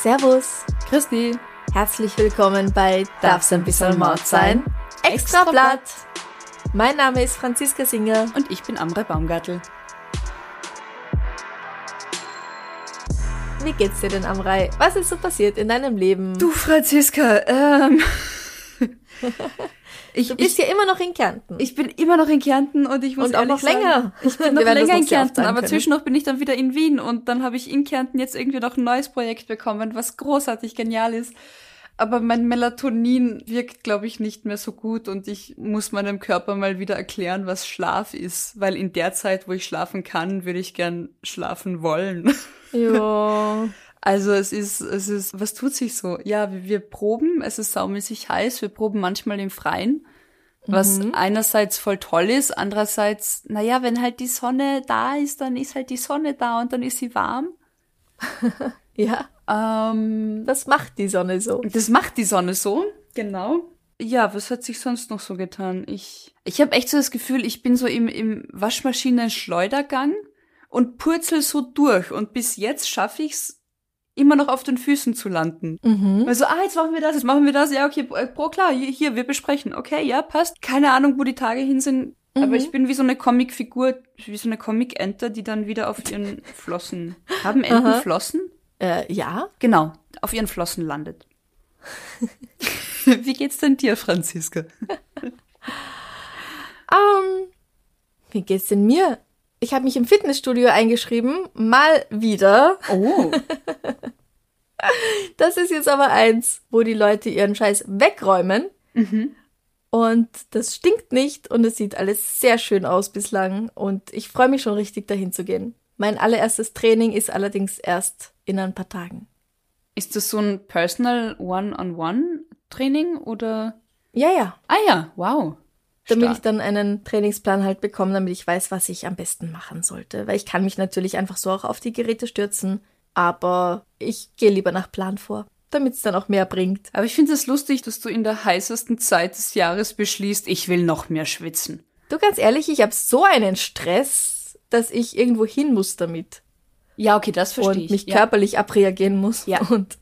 Servus, Christi, herzlich willkommen bei Darf's ein bisschen Mord sein? Extra Blatt. Mein Name ist Franziska Singer. und ich bin Amre Baumgartel. Wie geht's dir denn, Amrei? Was ist so passiert in deinem Leben? Du, Franziska, ähm, ich, Du bist ich, ja immer noch in Kärnten. ich bin immer noch in Kärnten und ich muss Und auch noch länger. Sagen, ich bin noch länger in Kärnten, aber zwischendurch bin ich dann wieder in Wien und dann habe ich in Kärnten jetzt irgendwie noch ein neues Projekt bekommen, was großartig genial ist. Aber mein Melatonin wirkt, glaube ich, nicht mehr so gut und ich muss meinem Körper mal wieder erklären, was Schlaf ist, weil in der Zeit, wo ich schlafen kann, würde ich gern schlafen wollen. jo. Also es ist, es ist, was tut sich so? Ja, wir, wir proben, es ist saumäßig heiß, wir proben manchmal im Freien, was einerseits voll toll ist, andererseits, naja, wenn halt die Sonne da ist, dann ist halt die Sonne da und dann ist sie warm. Ja, Ähm, was macht die Sonne so? das macht die Sonne so, genau. Ja, was hat sich sonst noch so getan? Ich, ich habe echt so das Gefühl, ich bin so im, im Waschmaschinen-Schleudergang und purzel so durch und bis jetzt schaffe ich's immer noch auf den Füßen zu landen. Mhm. Also, ah, jetzt machen wir das, jetzt machen wir das, ja, okay, äh, pro klar, hier, hier, wir besprechen, okay, ja, passt. Keine Ahnung, wo die Tage hin sind, Mhm. aber ich bin wie so eine Comicfigur, wie so eine Comic-Ente, die dann wieder auf ihren Flossen, haben Enten Aha. Flossen? Äh, ja. Genau, auf ihren Flossen landet. wie geht's denn dir, Franziska? Ähm, wie geht's denn mir? Ich habe mich im Fitnessstudio eingeschrieben, mal wieder. Oh, Das ist jetzt aber eins, wo die Leute ihren Scheiß wegräumen. Mhm. Und das stinkt nicht und es sieht alles sehr schön aus bislang. Und ich freue mich schon richtig, dahin zu gehen. Mein allererstes Training ist allerdings erst in ein paar Tagen. ist das so ein Personal One-on-One-Training oder? Ja, ja. Ah ja, wow. Damit Stark. ich dann einen Trainingsplan halt bekomme, damit ich weiß, was ich am besten machen sollte. Weil ich kann mich natürlich einfach so auch auf die Geräte stürzen. Aber ich gehe lieber nach Plan vor, damit es dann auch mehr bringt. Aber ich finde es lustig, dass du in der heißesten Zeit des Jahres beschließt, ich will noch mehr schwitzen. Du, ganz ehrlich, ich habe so einen Stress, dass ich irgendwo hin muss damit. Ja, okay, das verstehe und ich. mich ja. körperlich abreagieren muss. Ja. Und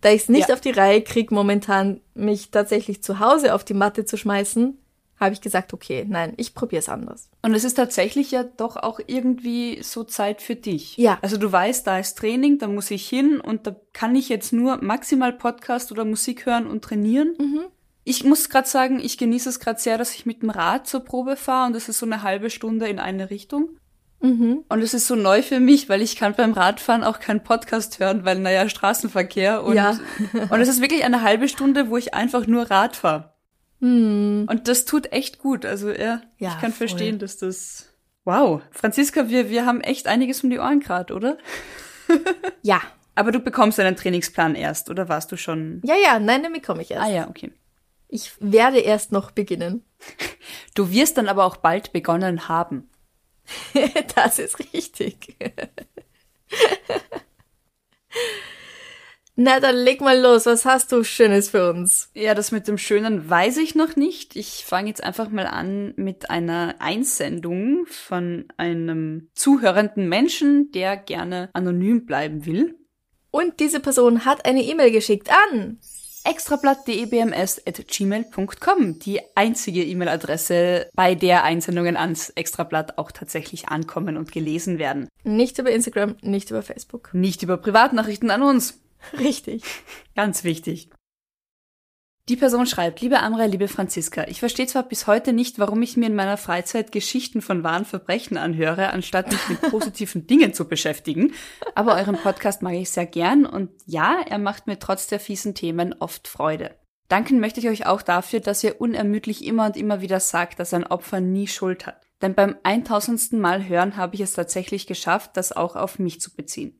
da ich es nicht Ja. auf die Reihe krieg, momentan mich tatsächlich zu Hause auf die Matte zu schmeißen, habe ich gesagt, okay, nein, ich probiere es anders. Und es ist tatsächlich ja doch auch irgendwie so Zeit für dich. Ja. Also du weißt, da ist Training, da muss ich hin und da kann ich jetzt nur maximal Podcast oder Musik hören und trainieren. Mhm. Ich muss gerade sagen, ich genieße es gerade sehr, dass ich mit dem Rad zur Probe fahre und das ist so eine halbe Stunde in eine Richtung. Mhm. Und es ist so neu für mich, weil ich kann beim Radfahren auch keinen Podcast hören, weil naja, Straßenverkehr und, Ja. und es ist wirklich eine halbe Stunde, wo ich einfach nur Rad fahre. Hm. Und das tut echt gut. Also ja, Ja, ich kann voll. verstehen, dass das. Wow. Franziska, wir, wir haben echt einiges um die Ohren gerade, oder? Ja. Aber du bekommst einen Trainingsplan erst, oder warst du schon? Ja, ja, nein, damit komme ich erst. Ah ja, okay. Ich werde erst noch beginnen. Du wirst dann aber auch bald begonnen haben. das ist richtig. Na, dann leg mal los. Was hast du Schönes für uns? Ja, das mit dem Schönen weiß ich noch nicht. Ich fange jetzt einfach mal an mit einer Einsendung von einem zuhörenden Menschen, der gerne anonym bleiben will. Und diese Person hat eine E-Mail geschickt an. extrablatt.debms.gmail.com, die einzige E-Mail-Adresse, bei der Einsendungen ans Extrablatt auch tatsächlich ankommen und gelesen werden. Nicht über Instagram, nicht über Facebook. Nicht über Privatnachrichten an uns. Richtig. Ganz wichtig. Die Person schreibt, liebe Amra, liebe Franziska, ich verstehe zwar bis heute nicht, warum ich mir in meiner Freizeit Geschichten von wahren Verbrechen anhöre, anstatt mich mit positiven Dingen zu beschäftigen, aber euren Podcast mag ich sehr gern und ja, er macht mir trotz der fiesen Themen oft Freude. Danken möchte ich euch auch dafür, dass ihr unermüdlich immer und immer wieder sagt, dass ein Opfer nie Schuld hat. Denn beim 1000. Mal hören habe ich es tatsächlich geschafft, das auch auf mich zu beziehen.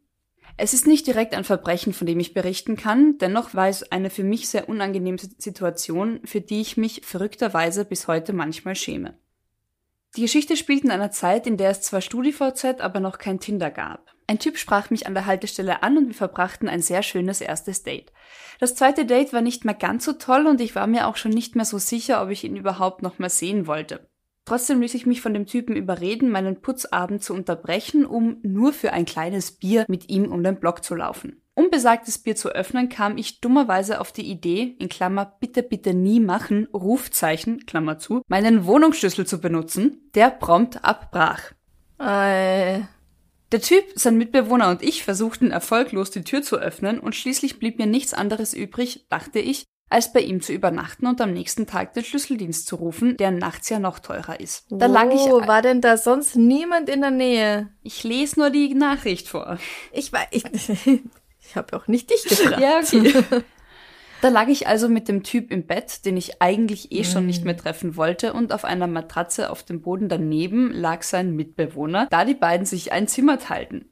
Es ist nicht direkt ein Verbrechen, von dem ich berichten kann, dennoch war es eine für mich sehr unangenehme Situation, für die ich mich verrückterweise bis heute manchmal schäme. Die Geschichte spielt in einer Zeit, in der es zwar StudiVZ, aber noch kein Tinder gab. Ein Typ sprach mich an der Haltestelle an und wir verbrachten ein sehr schönes erstes Date. Das zweite Date war nicht mehr ganz so toll und ich war mir auch schon nicht mehr so sicher, ob ich ihn überhaupt noch mal sehen wollte. Trotzdem ließ ich mich von dem Typen überreden, meinen Putzabend zu unterbrechen, um nur für ein kleines Bier mit ihm um den Block zu laufen. Um besagtes Bier zu öffnen, kam ich dummerweise auf die Idee, in Klammer bitte bitte nie machen, Rufzeichen, Klammer zu, meinen Wohnungsschlüssel zu benutzen, der prompt abbrach. Äh. Der Typ, sein Mitbewohner und ich versuchten erfolglos die Tür zu öffnen und schließlich blieb mir nichts anderes übrig, dachte ich, als bei ihm zu übernachten und am nächsten Tag den Schlüsseldienst zu rufen, der nachts ja noch teurer ist. Da lag ich. Wo war denn da sonst niemand in der Nähe? Ich lese nur die Nachricht vor. Ich war. Ich, ich habe auch nicht dich gefragt. ja, okay. Da lag ich also mit dem Typ im Bett, den ich eigentlich eh schon nicht mehr treffen wollte, und auf einer Matratze auf dem Boden daneben lag sein Mitbewohner, da die beiden sich ein Zimmer teilten.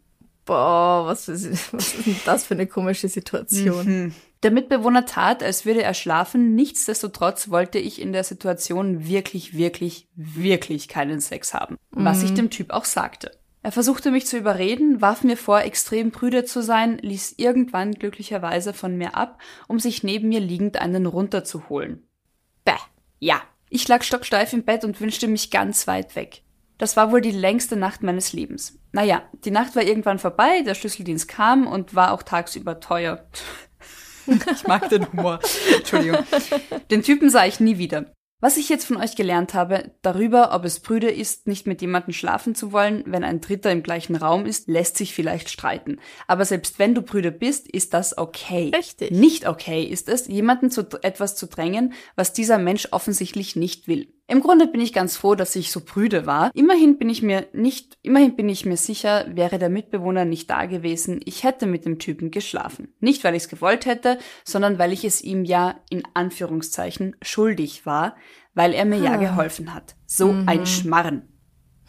Boah, was ist, was ist denn das für eine komische Situation? Mhm. Der Mitbewohner tat, als würde er schlafen. Nichtsdestotrotz wollte ich in der Situation wirklich, wirklich, wirklich keinen Sex haben. Was ich dem Typ auch sagte. Er versuchte mich zu überreden, warf mir vor, extrem prüde zu sein, ließ irgendwann glücklicherweise von mir ab, um sich neben mir liegend einen runterzuholen. Bäh. Ja. Ich lag stocksteif im Bett und wünschte mich ganz weit weg. Das war wohl die längste Nacht meines Lebens. Naja, die Nacht war irgendwann vorbei, der Schlüsseldienst kam und war auch tagsüber teuer. ich mag den Humor. Entschuldigung. Den Typen sah ich nie wieder. Was ich jetzt von euch gelernt habe, darüber, ob es prüde ist, nicht mit jemandem schlafen zu wollen, wenn ein Dritter im gleichen Raum ist, lässt sich vielleicht streiten. Aber selbst wenn du prüde bist, ist das okay. Richtig. Nicht okay ist es, jemanden zu etwas zu drängen, was dieser Mensch offensichtlich nicht will. Im Grunde bin ich ganz froh, dass ich so prüde war. Immerhin bin ich mir nicht, immerhin bin ich mir sicher, wäre der Mitbewohner nicht da gewesen, ich hätte mit dem Typen geschlafen. Nicht, weil ich es gewollt hätte, sondern weil ich es ihm ja in Anführungszeichen schuldig war, weil er mir ja geholfen hat. So ein Schmarren.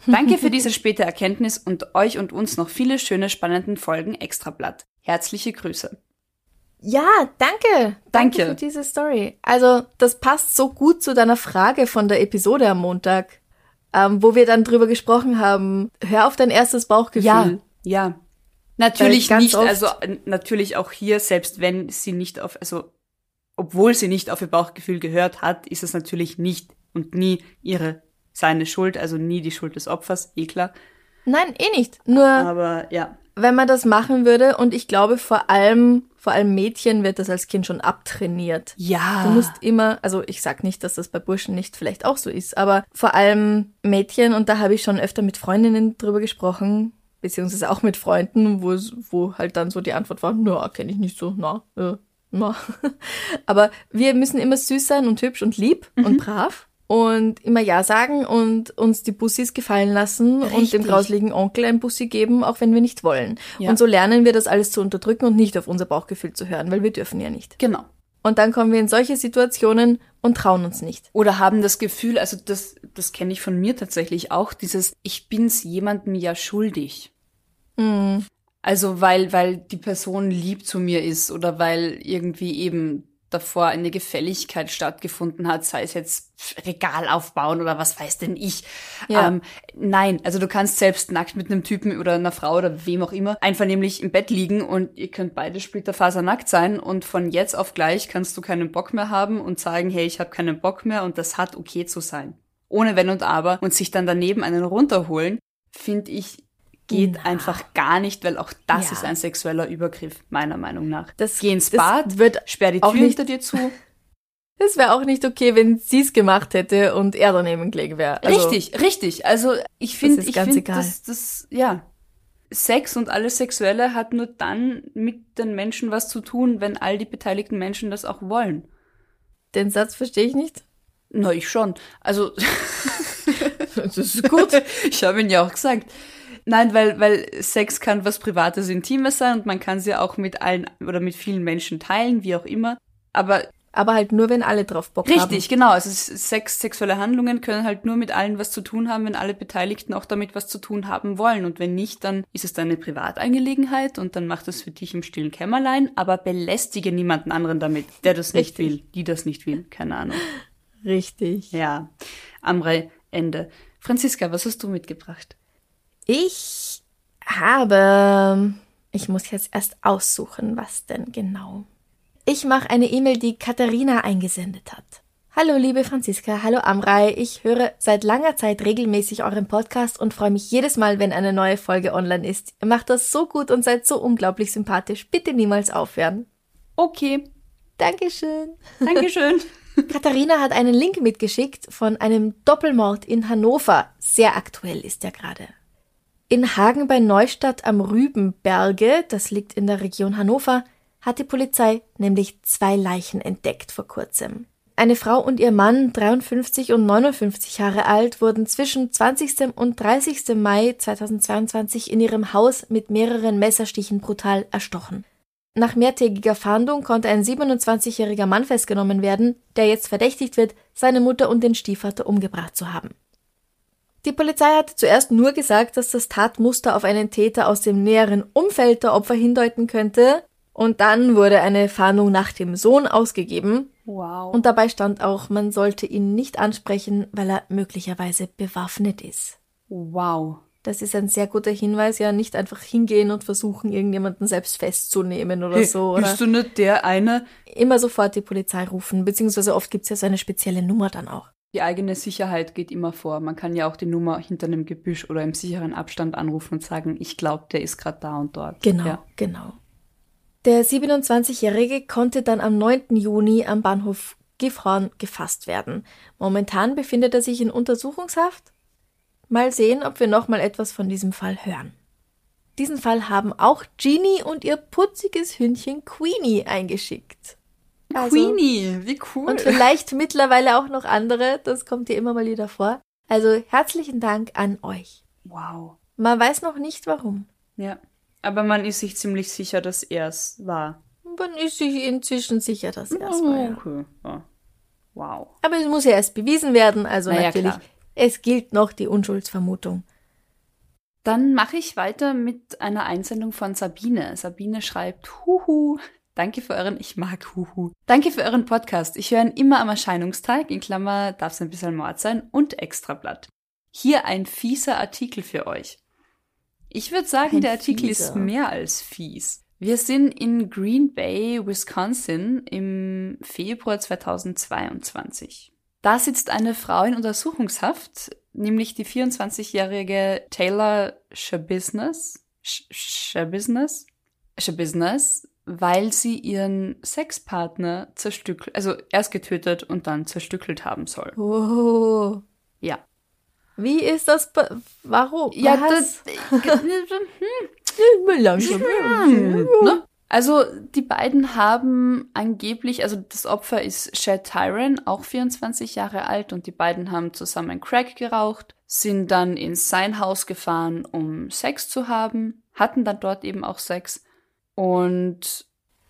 Danke für diese späte Erkenntnis und euch und uns noch viele schöne, spannenden Folgen Extrablatt. Herzliche Grüße. Ja, danke. Danke. für diese Story. Also, das passt so gut zu deiner Frage von der Episode am Montag, ähm, wo wir dann drüber gesprochen haben. Hör auf dein erstes Bauchgefühl. Ja, ja. Natürlich nicht, also natürlich auch hier, selbst wenn sie nicht auf, also obwohl sie nicht auf ihr Bauchgefühl gehört hat, ist es natürlich nicht und nie ihre, seine Schuld, also nie die Schuld des Opfers, eh klar. Nein, eh nicht. Nur Aber ja, wenn man das machen würde, und ich glaube vor allem, vor allem Mädchen wird das als Kind schon abtrainiert. ja, Du musst immer, also ich sag nicht, dass das bei Burschen nicht vielleicht auch so ist, aber vor allem Mädchen, und da habe ich schon öfter mit Freundinnen drüber gesprochen, beziehungsweise auch mit Freunden, wo, es- wo halt dann so die Antwort war, na, kenne ich nicht so, na, äh, na. Aber wir müssen immer süß sein und hübsch und lieb Mhm. und brav und immer Ja sagen und uns die Bussis gefallen lassen und Richtig. dem grausligen Onkel ein Bussi geben, auch wenn wir nicht wollen. Ja. Und so lernen wir das alles zu unterdrücken und nicht auf unser Bauchgefühl zu hören, weil wir dürfen ja nicht. genau. Und dann kommen wir in solche Situationen und trauen uns nicht. Oder haben das Gefühl, also das, das kenne ich von mir tatsächlich auch, dieses, ich bin's jemandem ja schuldig. Hm. Also weil, weil die Person lieb zu mir ist oder weil irgendwie eben davor eine Gefälligkeit stattgefunden hat, sei es jetzt Regal aufbauen oder was weiß denn ich. Ja. Ähm, nein, also du kannst selbst nackt mit einem Typen oder einer Frau oder wem auch immer einvernehmlich im Bett liegen und ihr könnt beide splitterfasernackt sein und von jetzt auf gleich kannst du keinen Bock mehr haben und sagen, hey, ich habe keinen Bock mehr und das hat okay zu sein. Ohne Wenn und Aber und sich dann daneben einen runterholen, finde ich, geht Na. einfach gar nicht, weil auch das Ja. ist ein sexueller Übergriff, meiner Meinung nach. Das- Geh ins das Bad, wird sperr die Tür nicht- hinter dir zu. Es wäre auch nicht okay, wenn sie es gemacht hätte und er daneben gelegen wäre. Also, richtig, richtig. Also ich finde, ich finde, das, das, ja. Sex und alles Sexuelle hat nur dann mit den Menschen was zu tun, wenn all die beteiligten Menschen das auch wollen. Den Satz verstehe ich nicht. Na, ich schon. Also, Das ist gut. ich habe ihn ja auch gesagt. Nein, weil, weil Sex kann was Privates, Intimes sein und man kann sie auch mit allen oder mit vielen Menschen teilen, wie auch immer. Aber Aber halt nur, wenn alle drauf Bock haben. Richtig, genau. Also Sex, sexuelle Handlungen können halt nur mit allen was zu tun haben, wenn alle Beteiligten auch damit was zu tun haben wollen. Und wenn nicht, dann ist es deine Privatangelegenheit und dann macht es für dich im stillen Kämmerlein, aber belästige niemanden anderen damit, der das nicht Richtig. will, die das nicht will. Keine Ahnung. Richtig. Ja. Amrei, Ende. Franziska, was hast du mitgebracht? Ich habe. Ich muss jetzt erst aussuchen, was denn genau. Ich mache eine E-Mail, die Katharina eingesendet hat. Hallo, liebe Franziska, hallo Amrei. Ich höre seit langer Zeit regelmäßig euren Podcast und freue mich jedes Mal, wenn eine neue Folge online ist. Ihr macht das so gut und seid so unglaublich sympathisch. Bitte niemals aufhören. Okay. Dankeschön. Dankeschön. Katharina hat einen Link mitgeschickt von einem Doppelmord in Hannover. Sehr aktuell ist er gerade. In Hagen bei Neustadt am Rübenberge, das liegt in der Region Hannover, hat die Polizei nämlich zwei Leichen entdeckt vor kurzem. Eine Frau und ihr Mann, 53 und 59 Jahre alt, wurden zwischen 20. und 30. Mai 2022 in ihrem Haus mit mehreren Messerstichen brutal erstochen. Nach mehrtägiger Fahndung konnte ein 27-jähriger Mann festgenommen werden, der jetzt verdächtigt wird, seine Mutter und den Stiefvater umgebracht zu haben. Die Polizei hatte zuerst nur gesagt, dass das Tatmuster auf einen Täter aus dem näheren Umfeld der Opfer hindeuten könnte, und dann wurde eine Fahndung nach dem Sohn ausgegeben, Wow. und dabei stand auch, man sollte ihn nicht ansprechen, weil er möglicherweise bewaffnet ist. wow. Das ist ein sehr guter Hinweis, ja, nicht einfach hingehen und versuchen, irgendjemanden selbst festzunehmen oder so. Oder Bist du nicht der eine? immer sofort die Polizei rufen, beziehungsweise oft gibt's ja so eine spezielle Nummer dann auch. Die eigene Sicherheit geht immer vor. Man kann ja auch die Nummer hinter einem Gebüsch oder im sicheren Abstand anrufen und sagen, ich glaube, der ist gerade da und dort. Genau, Ja. genau. Der 27-Jährige konnte dann am 9. Juni am Bahnhof Gifhorn gefasst werden. Momentan befindet er sich in Untersuchungshaft. Mal sehen, ob wir nochmal etwas von diesem Fall hören. Diesen Fall haben auch Jeannie und ihr putziges Hündchen Queenie eingeschickt. Also- Queenie, wie cool. Und vielleicht mittlerweile auch noch andere, das kommt hier immer mal wieder vor. Also herzlichen Dank an euch. wow. Man weiß noch nicht warum. Ja. Aber man ist sich ziemlich sicher, dass er es war. Man ist sich inzwischen sicher, dass er es war. Ja. Okay. Ja. Wow. Aber es muss ja erst bewiesen werden, also Na ja, natürlich, klar. es gilt noch die Unschuldsvermutung. Dann mache ich weiter mit einer Einsendung von Sabine. Sabine schreibt, Huhu. Danke für euren, ich mag Huhu. Danke für euren Podcast. Ich höre ihn immer am Erscheinungstag, in Klammer darf es ein bisschen Mord sein, und Extrablatt. Hier ein fieser Artikel für euch. Ich würde sagen, Ein der Artikel fieser. ist mehr als fies. Wir sind in Green Bay, Wisconsin im Februar 2022. Da sitzt eine Frau in Untersuchungshaft, nämlich die 24-jährige Taylor Shabiznes, Sh- Shabiznes, Shabiznes, weil sie ihren Sexpartner zerstückelt, also erst getötet und dann zerstückelt haben soll. Oh. Ja. Wie ist das? Warum? Ja, Was? das, langsam. ne? Also die beiden haben angeblich, also das Opfer ist Chad Tyron, auch 24 Jahre alt, und die beiden haben zusammen Crack geraucht, sind dann ins sein Haus gefahren, um Sex zu haben, hatten dann dort eben auch Sex. Und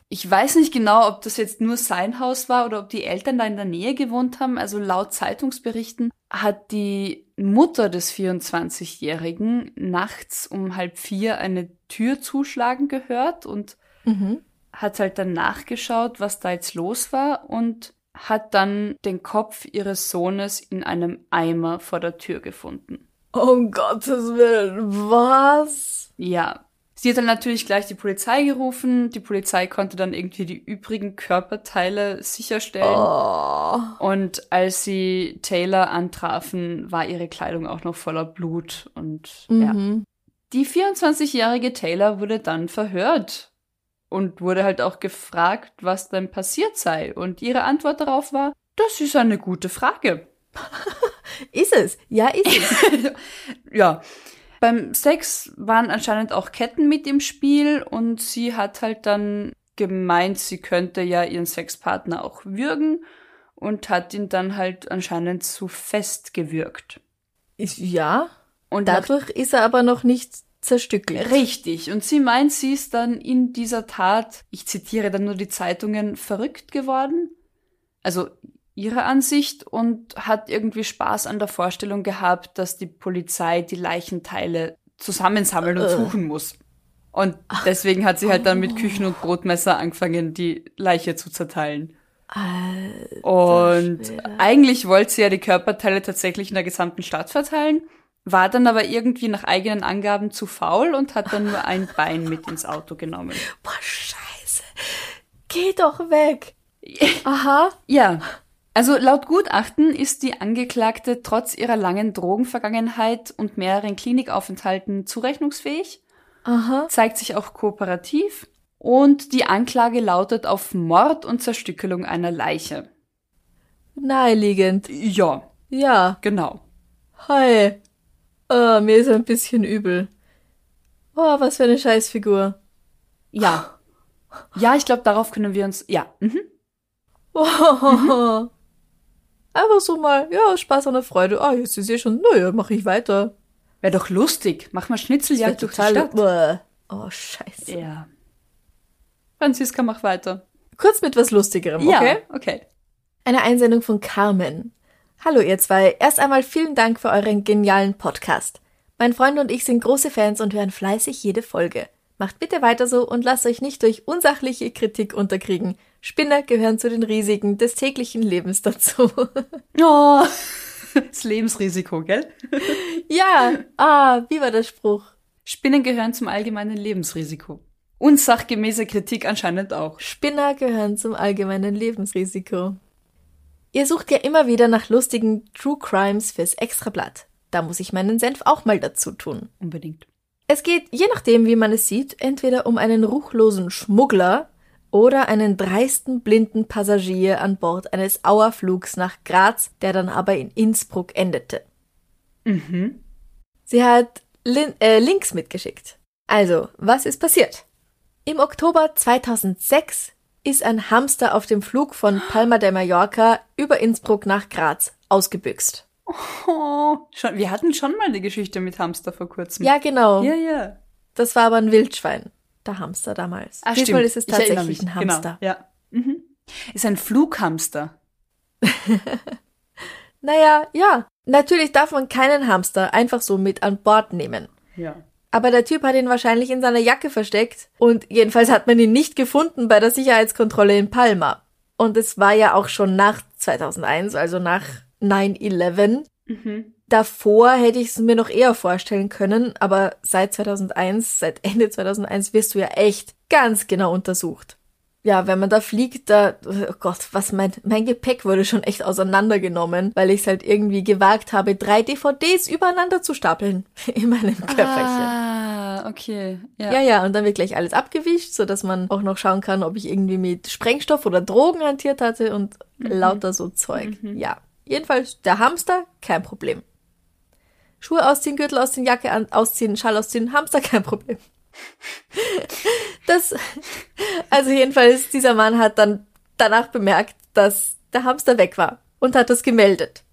ich weiß nicht genau, ob das jetzt nur sein Haus war oder ob die Eltern da in der Nähe gewohnt haben. Also laut Zeitungsberichten hat die Mutter des 24-Jährigen nachts um halb vier eine Tür zuschlagen gehört und Mhm. hat halt dann nachgeschaut, was da jetzt los war und hat dann den Kopf ihres Sohnes in einem Eimer vor der Tür gefunden. Um Gottes Willen, was? Ja. Sie hat dann natürlich gleich die Polizei gerufen. Die Polizei konnte dann irgendwie die übrigen Körperteile sicherstellen. Oh. Und als sie Taylor antrafen, war ihre Kleidung auch noch voller Blut. Und ja. Mhm. Die 24-jährige Taylor wurde dann verhört und wurde halt auch gefragt, was denn passiert sei. Und ihre Antwort darauf war, das ist eine gute Frage. Ist es? Ja, ist es. ja. Beim Sex waren anscheinend auch Ketten mit im Spiel und sie hat halt dann gemeint, sie könnte ja ihren Sexpartner auch würgen und hat ihn dann halt anscheinend zu fest gewürgt. Ist, ja. Und hat Dadurch ist er aber noch nicht zerstückelt. Richtig. Und sie meint, sie ist dann in dieser Tat, ich zitiere dann nur die Zeitungen, verrückt geworden. also ihre Ansicht und hat irgendwie Spaß an der Vorstellung gehabt, dass die Polizei die Leichenteile zusammensammeln und suchen muss. Und deswegen hat sie halt dann mit Küchen- und Brotmesser angefangen, die Leiche zu zerteilen. Und eigentlich wollte sie ja die Körperteile tatsächlich in der gesamten Stadt verteilen, war dann aber irgendwie nach eigenen Angaben zu faul und hat dann nur ein Bein mit ins Auto genommen. Boah, scheiße. Geh doch weg. Aha. Ja. Also laut Gutachten ist die Angeklagte trotz ihrer langen Drogenvergangenheit und mehreren Klinikaufenthalten zurechnungsfähig, Aha. zeigt sich auch kooperativ und die Anklage lautet auf Mord und Zerstückelung einer Leiche. Naheliegend. Ja, Ja. genau. Hi. Oh, mir ist ein bisschen übel. Oh, was für eine Scheißfigur. Ja. Ja, ich glaube, darauf können wir uns. Ja. Mhm. Oh. Einfach so mal, ja, Spaß an der Freude. Ah, jetzt ist sie schon, naja, mach ich weiter. Wäre doch lustig. Mach mal Schnitzeljagd durch die Stadt. Oh, scheiße. Ja. Franziska, mach weiter. Kurz mit was Lustigerem, okay? Ja, okay. Eine Einsendung von Carmen. Hallo ihr zwei. Erst einmal vielen Dank für euren genialen Podcast. Mein Freund und ich sind große Fans und hören fleißig jede Folge. Macht bitte weiter so und lasst euch nicht durch unsachliche Kritik unterkriegen. Spinner gehören zu den Risiken des täglichen Lebens dazu. Oh. Das Lebensrisiko, gell? ja, ah, wie war der Spruch? Spinnen gehören zum allgemeinen Lebensrisiko. Unsachgemäße Kritik anscheinend auch. Spinner gehören zum allgemeinen Lebensrisiko. Ihr sucht ja immer wieder nach lustigen True Crimes fürs Extrablatt. Da muss ich meinen Senf auch mal dazu tun. Unbedingt. Es geht, je nachdem, wie man es sieht, entweder um einen ruchlosen Schmuggler oder einen dreisten blinden Passagier an Bord eines Auerflugs nach Graz, der dann aber in Innsbruck endete. Mhm. Sie hat Lin äh, Links mitgeschickt. Also, was ist passiert? Im Oktober 2006 ist ein Hamster auf dem Flug von Palma de Mallorca über Innsbruck nach Graz ausgebüxt. Oh, schon, wir hatten schon mal eine Geschichte mit Hamster vor kurzem. Ja, genau. Ja, ja. Das war aber ein Wildschwein. Der Hamster damals. Ah, Diesmal stimmt. ist es tatsächlich ein Hamster. Genau. Ja. Mhm. Ist ein Flughamster. Naja, ja. Natürlich darf man keinen Hamster einfach so mit an Bord nehmen. Ja. Aber der Typ hat ihn wahrscheinlich in seiner Jacke versteckt und jedenfalls hat man ihn nicht gefunden bei der Sicherheitskontrolle in Palma. Und es war ja auch schon nach 2001, also nach 9-11. Mhm. Davor hätte ich es mir noch eher vorstellen können, aber seit 2001, seit Ende 2001 wirst du ja echt ganz genau untersucht. Ja, wenn man da fliegt, da, oh Gott, was mein, mein Gepäck wurde schon echt auseinandergenommen, weil ich es halt irgendwie gewagt habe, drei DVDs übereinander zu stapeln in meinem Köfferchen. Ah, okay. Ja. Ja, ja, und dann wird gleich alles abgewischt, so dass man auch noch schauen kann, ob ich irgendwie mit Sprengstoff oder Drogen hantiert hatte und lauter so Zeug. Ja. Jedenfalls der Hamster, kein Problem. Schuhe ausziehen, Gürtel ausziehen, Jacke an, ausziehen, Schall ausziehen, Hamster, kein Problem. Das, also jedenfalls, dieser Mann hat dann danach bemerkt, dass der Hamster weg war und hat das gemeldet.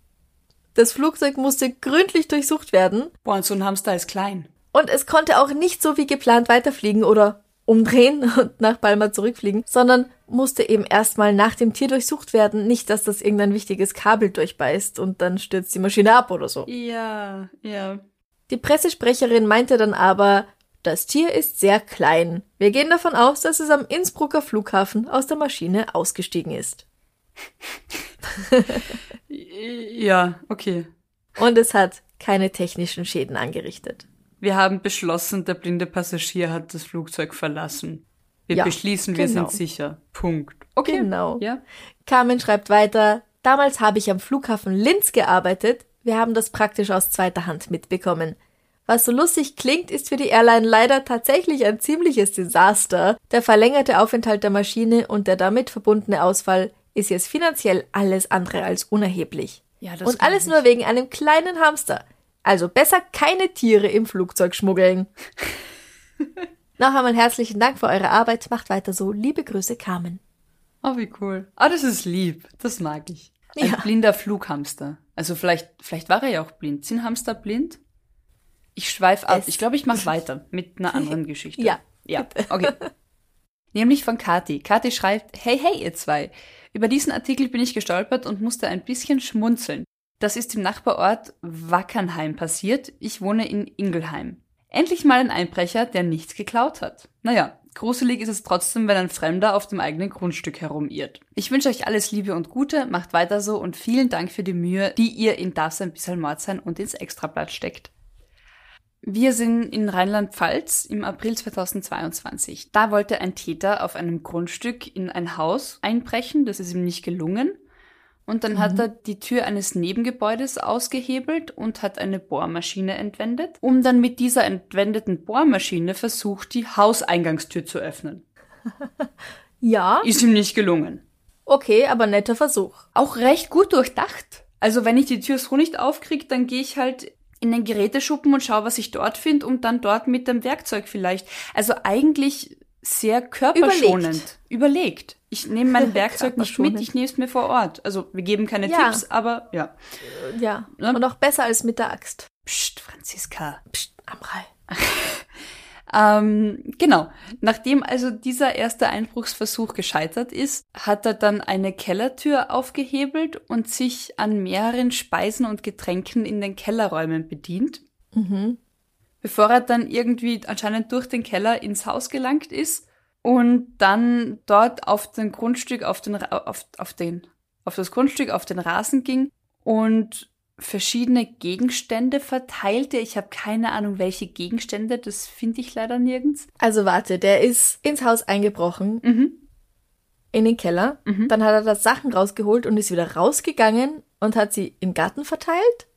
Das Flugzeug musste gründlich durchsucht werden Boah, und so ein Hamster ist klein. und es konnte auch nicht so wie geplant weiterfliegen oder umdrehen und nach Palma zurückfliegen, sondern musste eben erstmal nach dem Tier durchsucht werden. Nicht, dass das irgendein wichtiges Kabel durchbeißt und dann stürzt die Maschine ab oder so. Ja, ja. Die Pressesprecherin meinte dann aber, das Tier ist sehr klein. Wir gehen davon aus, dass es am Innsbrucker Flughafen aus der Maschine ausgestiegen ist. Ja, okay. Und es hat keine technischen Schäden angerichtet. Wir haben beschlossen, der blinde Passagier hat das Flugzeug verlassen. Wir Ja, beschließen, wir genau. sind sicher. Punkt. Okay. Genau. Ja. Carmen schreibt weiter, damals habe ich am Flughafen Linz gearbeitet. Wir haben das praktisch aus zweiter Hand mitbekommen. Was so lustig klingt, ist für die Airline leider tatsächlich ein ziemliches Desaster. Der verlängerte Aufenthalt der Maschine und der damit verbundene Ausfall ist jetzt finanziell alles andere als unerheblich. Ja, und alles nur wegen einem kleinen Hamster. Also besser keine Tiere im Flugzeug schmuggeln. Noch einmal herzlichen Dank für eure Arbeit. Macht weiter so. Liebe Grüße, Carmen. Oh, wie cool. Ah, das ist lieb. Das mag ich. Ein Ja. blinder Flughamster. Also vielleicht, vielleicht war er ja auch blind. Sind Hamster blind? Ich schweif ab. Es- Ich glaube, ich mache weiter mit einer anderen Geschichte. Ja, Ja, okay. Nämlich von Kati. Kati schreibt, hey, hey, ihr zwei. Über diesen Artikel bin ich gestolpert und musste ein bisschen schmunzeln. Das ist im Nachbarort Wackernheim passiert. Ich wohne in Ingelheim. Endlich mal ein Einbrecher, der nichts geklaut hat. Naja, gruselig ist es trotzdem, wenn ein Fremder auf dem eigenen Grundstück herumirrt. Ich wünsche euch alles Liebe und Gute, macht weiter so und vielen Dank für die Mühe, die ihr in Das ein bisschen Mord sein und ins Extrablatt steckt. Wir sind in Rheinland-Pfalz im April 2022. Da wollte ein Täter auf einem Grundstück in ein Haus einbrechen, das ist ihm nicht gelungen. Und dann mhm. hat er die Tür eines Nebengebäudes ausgehebelt und hat eine Bohrmaschine entwendet, um dann mit dieser entwendeten Bohrmaschine versucht, die Hauseingangstür zu öffnen. ja. Ist ihm nicht gelungen. Okay, aber netter Versuch. Auch recht gut durchdacht. Also wenn ich die Tür so nicht aufkriege, dann gehe ich halt in den Geräteschuppen und schaue, was ich dort finde und dann dort mit dem Werkzeug vielleicht. Also eigentlich sehr körperschonend. Überlegt. Überlegt. Ich nehme mein Werkzeug nicht mit, ich nehme es mir vor Ort. Also wir geben keine ja. Tipps, aber ja. Ja. Ne? Und auch besser als mit der Axt. Psst, Franziska. Psst, Amrei. ähm, genau. Nachdem also dieser erste Einbruchsversuch gescheitert ist, hat er dann eine Kellertür aufgehebelt und sich an mehreren Speisen und Getränken in den Kellerräumen bedient. Mhm. Bevor er dann irgendwie anscheinend durch den Keller ins Haus gelangt ist und dann dort auf den Grundstück, auf den, auf, auf den, auf das Grundstück, auf den Rasen ging und verschiedene Gegenstände verteilte. Ich habe keine Ahnung, welche Gegenstände, das finde ich leider nirgends. Also warte, der ist ins Haus eingebrochen, mhm. in den Keller, mhm. dann hat er da Sachen rausgeholt und ist wieder rausgegangen und hat sie im Garten verteilt?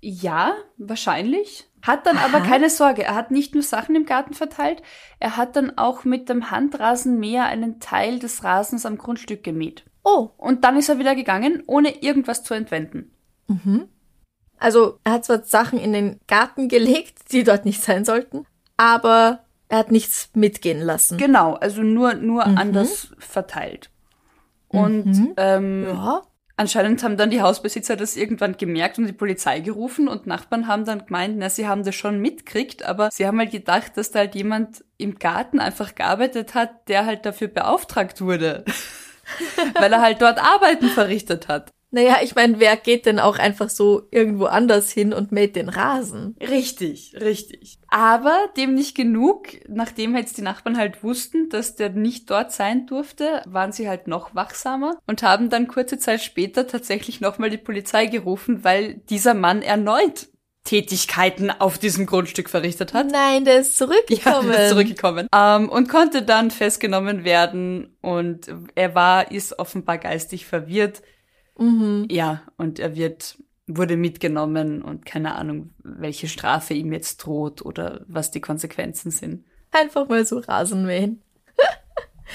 Ja, wahrscheinlich. Hat dann Aha. aber keine Sorge, er hat nicht nur Sachen im Garten verteilt, er hat dann auch mit dem Handrasenmäher einen Teil des Rasens am Grundstück gemäht. Oh. Und dann ist er wieder gegangen, ohne irgendwas zu entwenden. Mhm. Also er hat zwar Sachen in den Garten gelegt, die dort nicht sein sollten, aber er hat nichts mitgehen lassen. Genau, also nur, nur mhm. anders verteilt. Und mhm. ähm, ja. Anscheinend haben dann die Hausbesitzer das irgendwann gemerkt und die Polizei gerufen und Nachbarn haben dann gemeint, na, sie haben das schon mitkriegt, aber sie haben halt gedacht, dass da halt jemand im Garten einfach gearbeitet hat, der halt dafür beauftragt wurde. Weil er halt dort Arbeiten verrichtet hat. Naja, ich meine, wer geht denn auch einfach so irgendwo anders hin und mäht den Rasen? Richtig, richtig. Aber dem nicht genug, nachdem jetzt die Nachbarn halt wussten, dass der nicht dort sein durfte, waren sie halt noch wachsamer und haben dann kurze Zeit später tatsächlich nochmal die Polizei gerufen, weil dieser Mann erneut Tätigkeiten auf diesem Grundstück verrichtet hat. Nein, der ist zurückgekommen. Ja, der ist zurückgekommen. Ähm, und konnte dann festgenommen werden und er war, ist offenbar geistig verwirrt Mhm. Ja, und er wird, wurde mitgenommen und keine Ahnung, welche Strafe ihm jetzt droht oder was die Konsequenzen sind. Einfach mal so Rasen mähen.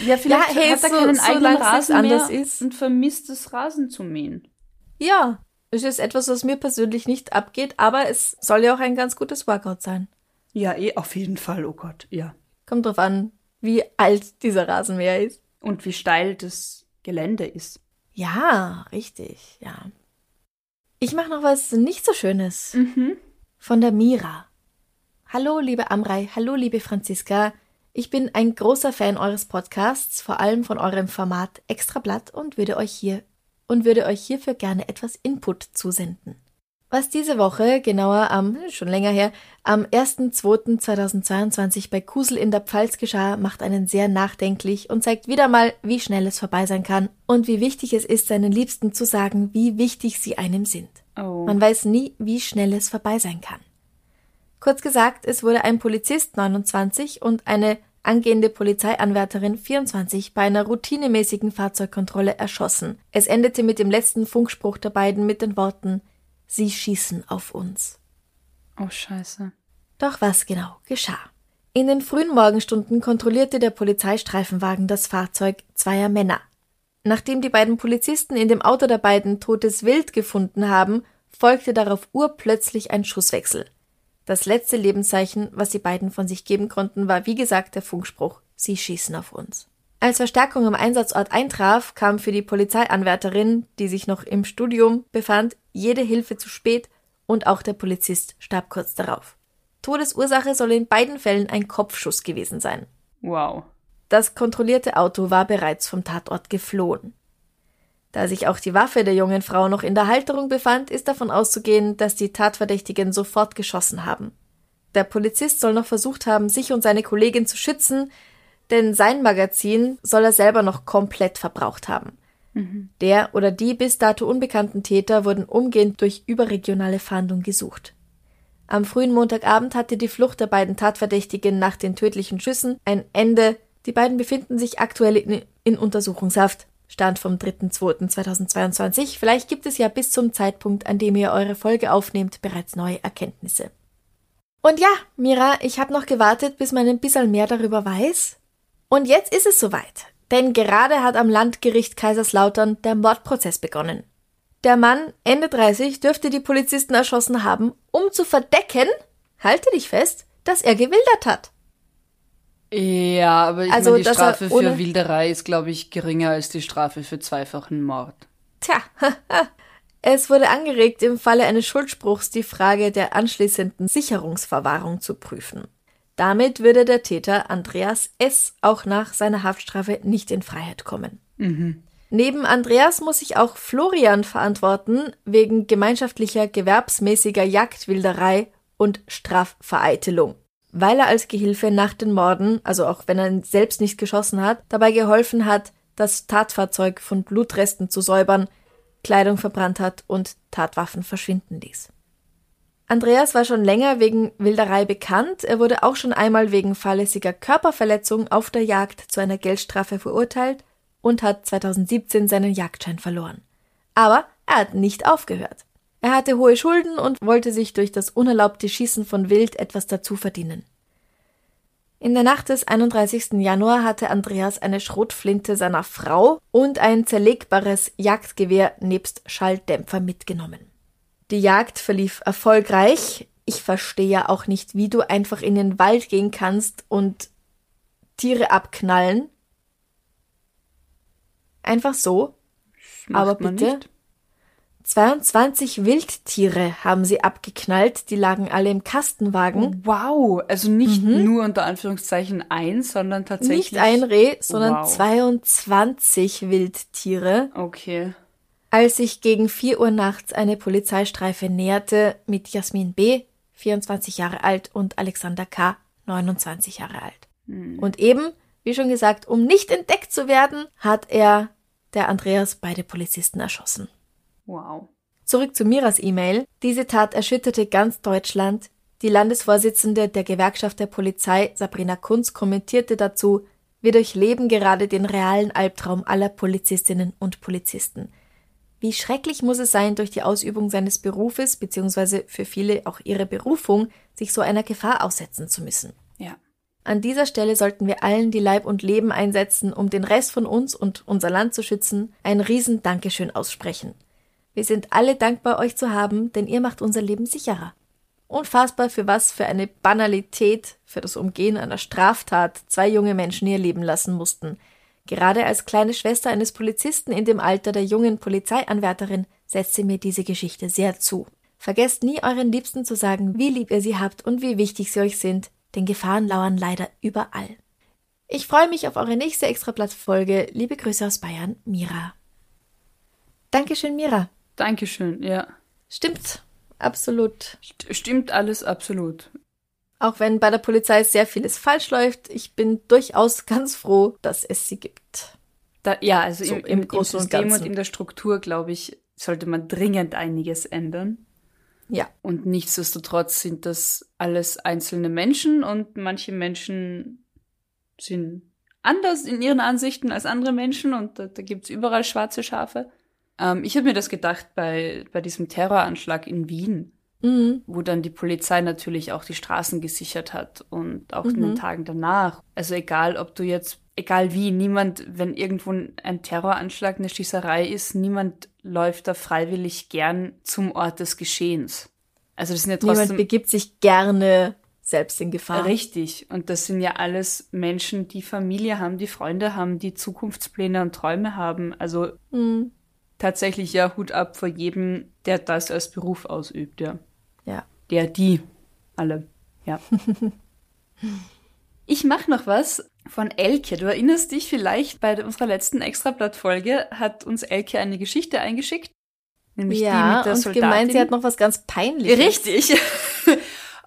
Ja, vielleicht ja, hey, hat er so, keinen eigenen Rasen mehr ist. und vermisst es, Rasen zu mähen. Ja, es ist etwas, was mir persönlich nicht abgeht, aber es soll ja auch ein ganz gutes Workout sein. Ja, eh, auf jeden Fall, oh Gott, ja. Kommt drauf an, wie alt dieser Rasenmäher ist. Und wie steil das Gelände ist. Ja, richtig, ja. Ich mache noch was nicht so Schönes. Mhm. Von der Mira. Hallo, liebe Amrei, hallo, liebe Franziska. Ich bin ein großer Fan eures Podcasts, vor allem von eurem Format Extrablatt und würde euch hier und würde euch hierfür gerne etwas Input zusenden. Was diese Woche, genauer am, schon länger her, am 1.2.2022 bei Kusel in der Pfalz geschah, macht einen sehr nachdenklich und zeigt wieder mal, wie schnell es vorbei sein kann und wie wichtig es ist, seinen Liebsten zu sagen, wie wichtig sie einem sind. Oh. Man weiß nie, wie schnell es vorbei sein kann. Kurz gesagt, es wurde ein Polizist 29 und eine angehende Polizeianwärterin 24 bei einer routinemäßigen Fahrzeugkontrolle erschossen. Es endete mit dem letzten Funkspruch der beiden mit den Worten Sie schießen auf uns. Oh Scheiße. Doch was genau geschah? In den frühen Morgenstunden kontrollierte der Polizeistreifenwagen das Fahrzeug zweier Männer. Nachdem die beiden Polizisten in dem Auto der beiden totes Wild gefunden haben, folgte darauf urplötzlich ein Schusswechsel. Das letzte Lebenszeichen, was die beiden von sich geben konnten, war wie gesagt der Funkspruch Sie schießen auf uns. Als Verstärkung am Einsatzort eintraf, kam für die Polizeianwärterin, die sich noch im Studium befand, jede Hilfe zu spät und auch der Polizist starb kurz darauf. Todesursache soll in beiden Fällen ein Kopfschuss gewesen sein. Wow. Das kontrollierte Auto war bereits vom Tatort geflohen. Da sich auch die Waffe der jungen Frau noch in der Halterung befand, ist davon auszugehen, dass die Tatverdächtigen sofort geschossen haben. Der Polizist soll noch versucht haben, sich und seine Kollegin zu schützen, denn sein Magazin soll er selber noch komplett verbraucht haben. Mhm. Der oder die bis dato unbekannten Täter wurden umgehend durch überregionale Fahndung gesucht. Am frühen Montagabend hatte die Flucht der beiden Tatverdächtigen nach den tödlichen Schüssen ein Ende. Die beiden befinden sich aktuell in, in Untersuchungshaft. Stand vom 3.2.2022. Vielleicht gibt es ja bis zum Zeitpunkt, an dem ihr eure Folge aufnehmt, bereits neue Erkenntnisse. Und ja, Mira, ich habe noch gewartet, bis man ein bisschen mehr darüber weiß. Und jetzt ist es soweit. Denn gerade hat am Landgericht Kaiserslautern der Mordprozess begonnen. Der Mann, Ende 30, dürfte die Polizisten erschossen haben, um zu verdecken, halte dich fest, dass er gewildert hat. Ja, aber ich also, meine, die Strafe für Wilderei ist, glaube ich, geringer als die Strafe für zweifachen Mord. Tja, es wurde angeregt, im Falle eines Schuldspruchs die Frage der anschließenden Sicherungsverwahrung zu prüfen. Damit würde der Täter Andreas S. auch nach seiner Haftstrafe nicht in Freiheit kommen. Mhm. Neben Andreas muss sich auch Florian verantworten wegen gemeinschaftlicher gewerbsmäßiger Jagdwilderei und Strafvereitelung weil er als Gehilfe nach den Morden, also auch wenn er selbst nicht geschossen hat, dabei geholfen hat, das Tatfahrzeug von Blutresten zu säubern, Kleidung verbrannt hat und Tatwaffen verschwinden ließ. Andreas war schon länger wegen Wilderei bekannt, er wurde auch schon einmal wegen fahrlässiger Körperverletzung auf der Jagd zu einer Geldstrafe verurteilt und hat 2017 seinen Jagdschein verloren. Aber er hat nicht aufgehört. Er hatte hohe Schulden und wollte sich durch das unerlaubte Schießen von Wild etwas dazu verdienen. In der Nacht des 31. Januar hatte Andreas eine Schrotflinte seiner Frau und ein zerlegbares Jagdgewehr nebst Schalldämpfer mitgenommen. Die Jagd verlief erfolgreich. Ich verstehe ja auch nicht, wie du einfach in den Wald gehen kannst und Tiere abknallen. Einfach so. Aber bitte. Nicht. 22 Wildtiere haben sie abgeknallt, die lagen alle im Kastenwagen. Oh, wow, also nicht mhm. nur unter Anführungszeichen eins, sondern tatsächlich. Nicht ein Reh, sondern wow. 22 Wildtiere. Okay. Als sich gegen 4 Uhr nachts eine Polizeistreife näherte mit Jasmin B., 24 Jahre alt, und Alexander K., 29 Jahre alt. Mhm. Und eben, wie schon gesagt, um nicht entdeckt zu werden, hat er, der Andreas, beide Polizisten erschossen. Wow. Zurück zu Miras E-Mail. Diese Tat erschütterte ganz Deutschland. Die Landesvorsitzende der Gewerkschaft der Polizei, Sabrina Kunz, kommentierte dazu, wir durchleben gerade den realen Albtraum aller Polizistinnen und Polizisten. Wie schrecklich muss es sein, durch die Ausübung seines Berufes bzw. für viele auch ihre Berufung sich so einer Gefahr aussetzen zu müssen. Ja. An dieser Stelle sollten wir allen, die Leib und Leben einsetzen, um den Rest von uns und unser Land zu schützen, ein riesen Dankeschön aussprechen. Wir sind alle dankbar, euch zu haben, denn ihr macht unser Leben sicherer. Unfassbar für was für eine Banalität, für das Umgehen einer Straftat zwei junge Menschen ihr Leben lassen mussten. Gerade als kleine Schwester eines Polizisten in dem Alter der jungen Polizeianwärterin setzte mir diese Geschichte sehr zu. Vergesst nie euren Liebsten zu sagen, wie lieb ihr sie habt und wie wichtig sie euch sind, denn Gefahren lauern leider überall. Ich freue mich auf eure nächste Extrablatt-Folge. Liebe Grüße aus Bayern, Mira. Dankeschön, Mira. Dankeschön, ja. Stimmt, absolut. Stimmt alles absolut. Auch wenn bei der Polizei sehr vieles falsch läuft, ich bin durchaus ganz froh, dass es sie gibt. Da, ja, also so im, im, im Großen System und, und in der Struktur, glaube ich, sollte man dringend einiges ändern. Ja. Und nichtsdestotrotz sind das alles einzelne Menschen und manche Menschen sind anders in ihren Ansichten als andere Menschen und da, da gibt es überall schwarze Schafe. Ähm, ich habe mir das gedacht bei, bei diesem Terroranschlag in Wien, mhm. wo dann die Polizei natürlich auch die Straßen gesichert hat und auch mhm. in den mhm. Tagen danach. Also egal, ob du jetzt, egal wie, niemand, wenn irgendwo ein Terroranschlag, eine Schießerei ist, niemand läuft da freiwillig gern zum Ort des Geschehens. Also das sind ja trotzdem. Niemand begibt sich gerne selbst in Gefahr. Richtig. Und das sind ja alles Menschen, die Familie haben, die Freunde haben, die Zukunftspläne und Träume haben. Also mhm tatsächlich ja Hut ab vor jedem, der das als Beruf ausübt, ja. Ja. Der, die, alle, ja. ich mache noch was. von Elke. Du erinnerst dich vielleicht, bei unserer letzten Extrablatt-Folge hat uns Elke eine Geschichte eingeschickt. Nämlich ja, die mit der und Soldatin. gemeint, sie hat noch was ganz Peinliches. Richtig.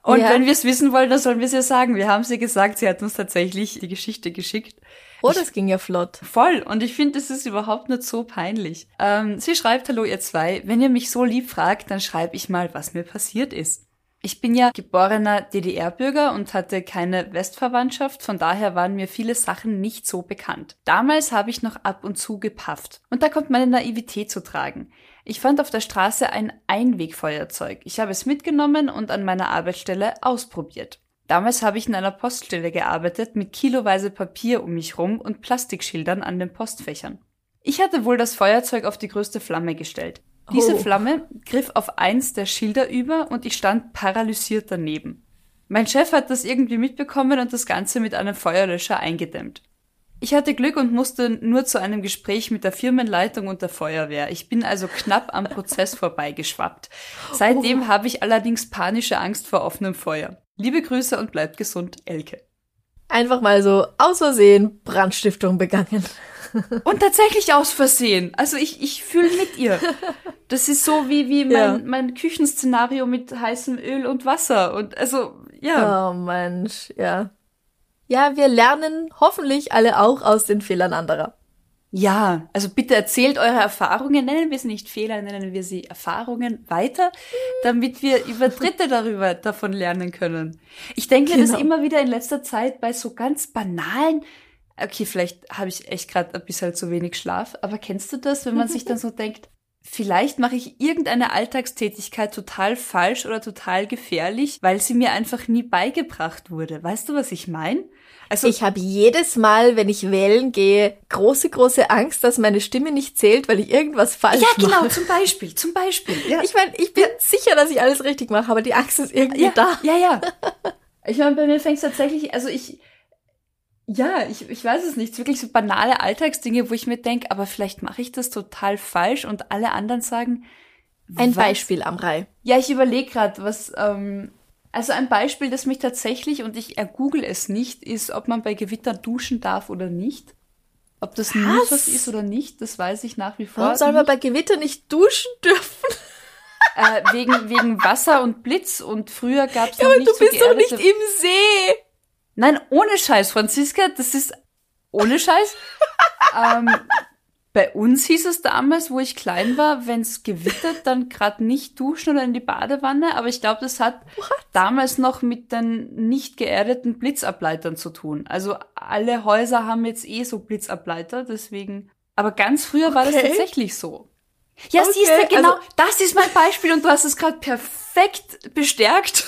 Und ja. wenn wir es wissen wollen, dann sollen wir es ja sagen. Wir haben sie gesagt, sie hat uns tatsächlich die Geschichte geschickt. Oh, das ging ja flott. Voll. Und ich finde, es ist überhaupt nicht so peinlich. Ähm, sie schreibt, hallo ihr zwei, wenn ihr mich so lieb fragt, dann schreibe ich mal, was mir passiert ist. Ich bin ja geborener DDR-Bürger und hatte keine Westverwandtschaft, von daher waren mir viele Sachen nicht so bekannt. Damals habe ich noch ab und zu gepafft. Und da kommt meine Naivität zu tragen. Ich fand auf der Straße ein Einwegfeuerzeug. Ich habe es mitgenommen und an meiner Arbeitsstelle ausprobiert. Damals habe ich in einer Poststelle gearbeitet mit kiloweise Papier um mich rum und Plastikschildern an den Postfächern. Ich hatte wohl das Feuerzeug auf die größte Flamme gestellt. Diese oh. Flamme griff auf eins der Schilder über und ich stand paralysiert daneben. Mein Chef hat das irgendwie mitbekommen und das Ganze mit einem Feuerlöscher eingedämmt. Ich hatte Glück und musste nur zu einem Gespräch mit der Firmenleitung und der Feuerwehr. Ich bin also knapp am Prozess vorbeigeschwappt. Seitdem oh. habe ich allerdings panische Angst vor offenem Feuer. Liebe Grüße und bleibt gesund, Elke. Einfach mal so aus Versehen Brandstiftung begangen. Und tatsächlich aus Versehen. Also ich, ich fühle mit ihr. Das ist so wie, wie mein, ja. mein Küchenszenario mit heißem Öl und Wasser. Und also, ja. Oh Mensch, ja. Ja, wir lernen hoffentlich alle auch aus den Fehlern anderer. Ja, also bitte erzählt eure Erfahrungen, nennen wir sie nicht Fehler, nennen wir sie Erfahrungen weiter, damit wir über Dritte darüber davon lernen können. Ich denke genau. das immer wieder in letzter Zeit bei so ganz banalen, okay, vielleicht habe ich echt gerade ein bisschen zu wenig Schlaf, aber kennst du das, wenn man sich dann so denkt, vielleicht mache ich irgendeine Alltagstätigkeit total falsch oder total gefährlich, weil sie mir einfach nie beigebracht wurde. Weißt du, was ich meine? Also ich habe jedes Mal, wenn ich wählen gehe, große, große Angst, dass meine Stimme nicht zählt, weil ich irgendwas falsch mache. Ja, genau, mache. zum Beispiel, zum Beispiel. Ja. Ich meine, ich bin ja. sicher, dass ich alles richtig mache, aber die Angst ist irgendwie ja, da. Ja, ja. Ich meine, bei mir fängt es tatsächlich, also ich, ja, ich, ich weiß es nicht, wirklich so banale Alltagsdinge, wo ich mir denke, aber vielleicht mache ich das total falsch und alle anderen sagen. Ein was? Beispiel, Amrei. Ja, ich überlege gerade, was, ähm, also ein Beispiel, das mich tatsächlich, und ich ergoogle es nicht, ist, ob man bei Gewitter duschen darf oder nicht. Ob das Mythos ist oder nicht, das weiß ich nach wie vor. Warum soll man bei Gewitter nicht duschen dürfen? Äh, wegen, wegen Wasser und Blitz und früher gab es ja, noch nicht du so bist doch nicht im See. Nein, ohne Scheiß, Franziska, das ist ohne Scheiß. ähm, bei uns hieß es damals, wo ich klein war, wenn es gewittert, dann gerade nicht duschen oder in die Badewanne. Aber ich glaube, das hat What? damals noch mit den nicht geerdeten Blitzableitern zu tun. Also alle Häuser haben jetzt eh so Blitzableiter, deswegen. Aber ganz früher okay. war das tatsächlich so. Ja, okay, siehst du, genau, also, das ist mein Beispiel und du hast es gerade perfekt bestärkt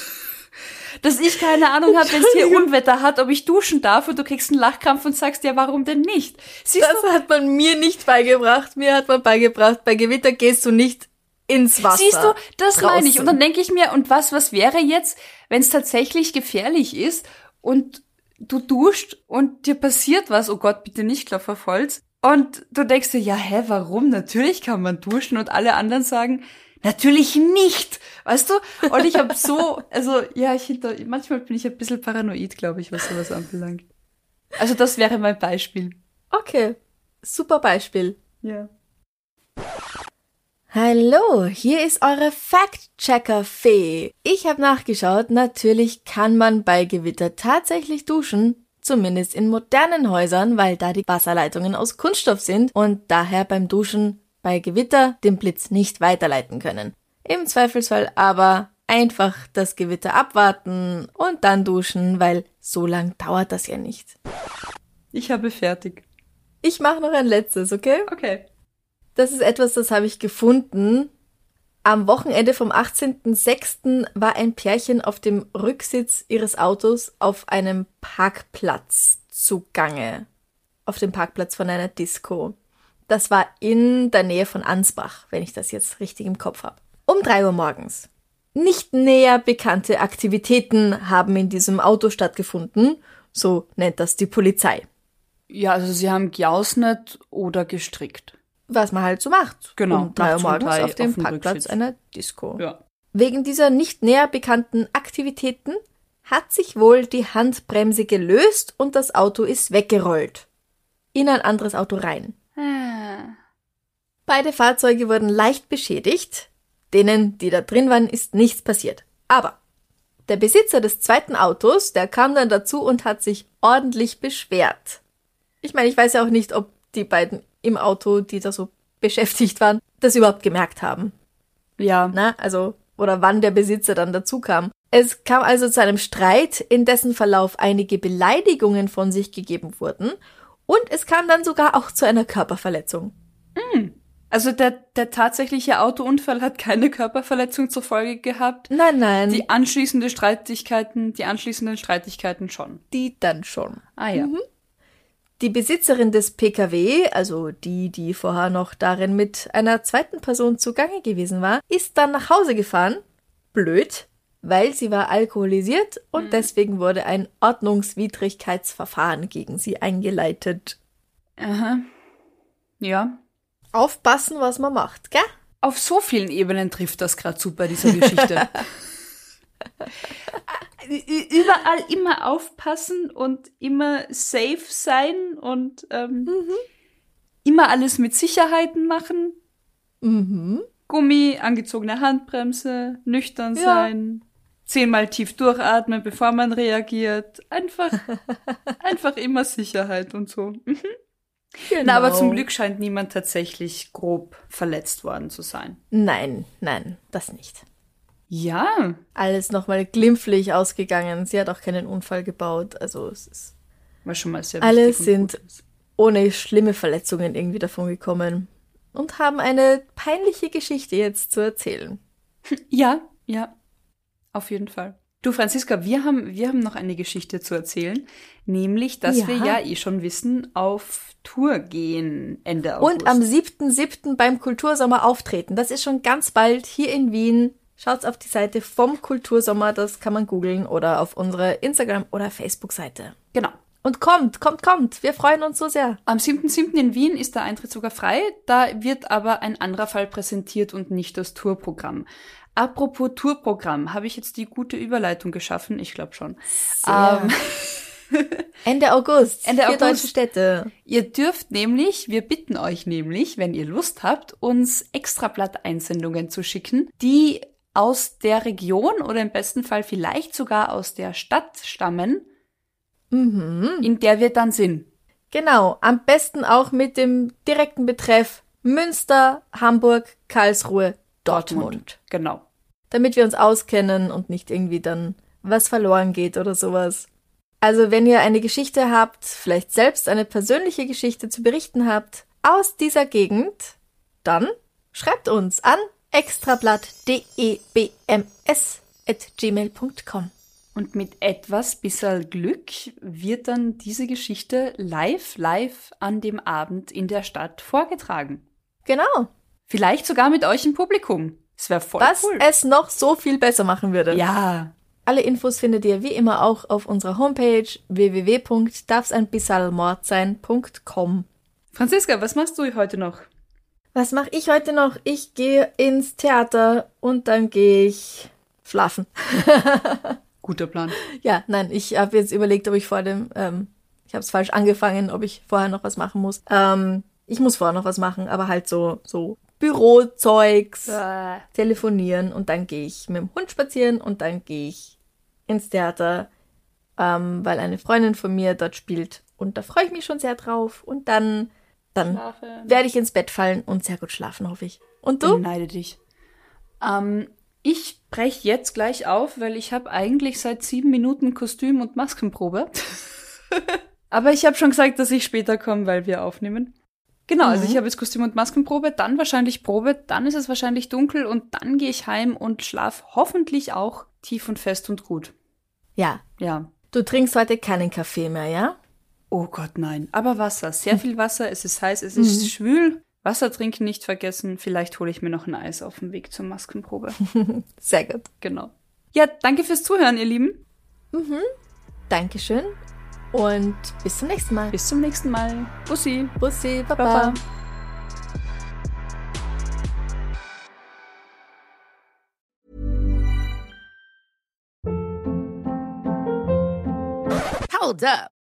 dass ich keine Ahnung habe, wenn es hier Unwetter hat, ob ich duschen darf und du kriegst einen Lachkrampf und sagst, ja, warum denn nicht? Siehst das du? hat man mir nicht beigebracht. Mir hat man beigebracht, bei Gewitter gehst du nicht ins Wasser. Siehst du, das draußen. meine ich. Und dann denke ich mir, und was, was wäre jetzt, wenn es tatsächlich gefährlich ist und du duscht und dir passiert was, oh Gott, bitte nicht Klopf auf Holz. Und du denkst dir, ja, hä, warum? Natürlich kann man duschen und alle anderen sagen, Natürlich nicht, weißt du? Und ich habe so, also ja, ich hinter, manchmal bin ich ein bisschen paranoid, glaube ich, was sowas anbelangt. Also das wäre mein Beispiel. Okay, super Beispiel. Ja. Hallo, hier ist eure Fact-Checker-Fee. Ich habe nachgeschaut, natürlich kann man bei Gewitter tatsächlich duschen, zumindest in modernen Häusern, weil da die Wasserleitungen aus Kunststoff sind und daher beim Duschen bei Gewitter den Blitz nicht weiterleiten können. Im Zweifelsfall aber einfach das Gewitter abwarten und dann duschen, weil so lang dauert das ja nicht. Ich habe fertig. Ich mache noch ein letztes, okay? Okay. Das ist etwas, das habe ich gefunden. Am Wochenende vom 18.06. war ein Pärchen auf dem Rücksitz ihres Autos auf einem Parkplatz zugange. Auf dem Parkplatz von einer Disco. Das war in der Nähe von Ansbach, wenn ich das jetzt richtig im Kopf habe. Um drei Uhr morgens. Nicht näher bekannte Aktivitäten haben in diesem Auto stattgefunden, so nennt das die Polizei. Ja, also sie haben geausnet oder gestrickt. Was man halt so macht. Genau. Um drei Uhr morgens auf dem auf Parkplatz einer Disco. Ja. Wegen dieser nicht näher bekannten Aktivitäten hat sich wohl die Handbremse gelöst und das Auto ist weggerollt. In ein anderes Auto rein. Beide Fahrzeuge wurden leicht beschädigt. Denen, die da drin waren, ist nichts passiert. Aber der Besitzer des zweiten Autos, der kam dann dazu und hat sich ordentlich beschwert. Ich meine, ich weiß ja auch nicht, ob die beiden im Auto, die da so beschäftigt waren, das überhaupt gemerkt haben. Ja. Na, also, oder wann der Besitzer dann dazu kam. Es kam also zu einem Streit, in dessen Verlauf einige Beleidigungen von sich gegeben wurden und es kam dann sogar auch zu einer Körperverletzung. Also der, der tatsächliche Autounfall hat keine Körperverletzung zur Folge gehabt. Nein, nein, Die anschließende Streitigkeiten, die anschließenden Streitigkeiten schon. die dann schon. Ah ja. Die Besitzerin des PKW, also die, die vorher noch darin mit einer zweiten Person zugange gewesen war, ist dann nach Hause gefahren. Blöd, weil sie war alkoholisiert und deswegen wurde ein Ordnungswidrigkeitsverfahren gegen sie eingeleitet. Aha. Ja. Aufpassen, was man macht, gell? Auf so vielen Ebenen trifft das gerade super, diese Geschichte. Ü- Überall immer aufpassen und immer safe sein und ähm, immer alles mit Sicherheiten machen. Mhm. Gummi, angezogene Handbremse, nüchtern Ja. sein, zehnmal tief durchatmen, bevor man reagiert. Einfach, einfach immer Sicherheit und so. Mhm. Genau. Na, aber zum Glück scheint niemand tatsächlich grob verletzt worden zu sein. Nein, nein, das nicht. Ja, Alles nochmal glimpflich ausgegangen. Sie hat auch keinen Unfall gebaut. Also es ist war schon mal sehr Alle sind- ohne schlimme Verletzungen irgendwie davon gekommen. Und haben eine peinliche Geschichte jetzt zu erzählen. Ja, ja, auf jeden Fall. Du, Franziska, wir haben, wir haben noch eine Geschichte zu erzählen, nämlich, dass Ja. wir ja eh schon wissen, auf Tour gehen Ende August. Und am 7.7. beim Kultursommer auftreten. Das ist schon ganz bald hier in Wien. Schaut's auf die Seite vom Kultursommer, das kann man googeln oder auf unsere Instagram- oder Facebook-Seite. Genau. Und kommt, kommt, kommt. Wir freuen uns so sehr. Am 7.7. in Wien ist der Eintritt sogar frei, da wird aber ein anderer Fall präsentiert und nicht das Tourprogramm. Apropos Tourprogramm, habe ich jetzt die gute Überleitung geschaffen? Ich glaube schon. Ähm, Ende August. Ende August. deutsche Städte. Ihr dürft nämlich, wir bitten euch nämlich, wenn ihr Lust habt, uns Extrablatt-Einsendungen zu schicken, die aus der Region oder im besten Fall vielleicht sogar aus der Stadt stammen, Mhm. in der wir dann sind. Genau. Am besten auch mit dem direkten Betreff Münster, Hamburg, Karlsruhe, Dortmund. Genau. damit wir uns auskennen und nicht irgendwie dann was verloren geht oder sowas. Also wenn ihr eine Geschichte habt, vielleicht selbst eine persönliche Geschichte zu berichten habt aus dieser Gegend, dann schreibt uns an extrablatt.debms.gmail.com. Und mit etwas bisschen Glück wird dann diese Geschichte live, live an dem Abend in der Stadt vorgetragen. Genau. Vielleicht sogar mit euch im Publikum. Das wäre voll Was cool. es noch so viel besser machen würde. ja, Alle Infos findet ihr wie immer auch auf unserer Homepage www.darfseinbissalmordsein.com. Franziska, was machst du heute noch? Was mache ich heute noch? Ich gehe ins Theater und dann gehe ich schlafen. Guter Plan. Ja, nein, ich habe jetzt überlegt, ob ich vor dem, ähm, ich habe es falsch angefangen, ob ich vorher noch was machen muss. Ähm, ich muss vorher noch was machen, aber halt so, so Bürozeugs, telefonieren und dann gehe ich mit dem Hund spazieren und dann gehe ich ins Theater, ähm, weil eine Freundin von mir dort spielt und da freue ich mich schon sehr drauf und dann, dann Schlafen. werde ich ins Bett fallen und sehr gut schlafen, hoffe ich. Und du? Beneide dich. Ähm, ich breche jetzt gleich auf, weil ich habe eigentlich seit sieben Minuten Kostüm- und Maskenprobe. Aber ich habe schon gesagt, dass ich später komme, weil wir aufnehmen. Genau, also Mhm. ich habe jetzt Kostüm- und Maskenprobe, dann wahrscheinlich Probe, dann ist es wahrscheinlich dunkel und dann gehe ich heim und schlaf hoffentlich auch tief und fest und gut. Ja. Ja. Du trinkst heute keinen Kaffee mehr, ja? Oh Gott, nein. Aber Wasser, sehr viel Wasser, es ist heiß, es ist schwül. Wasser trinken nicht vergessen. Vielleicht hole ich mir noch ein Eis auf dem Weg zur Maskenprobe. Sehr gut. genau. Ja, danke fürs Zuhören, ihr Lieben. Dankeschön und bis zum nächsten Mal. Bis zum nächsten Mal. Bussi. Bussi, Baba. Baba. Hold up.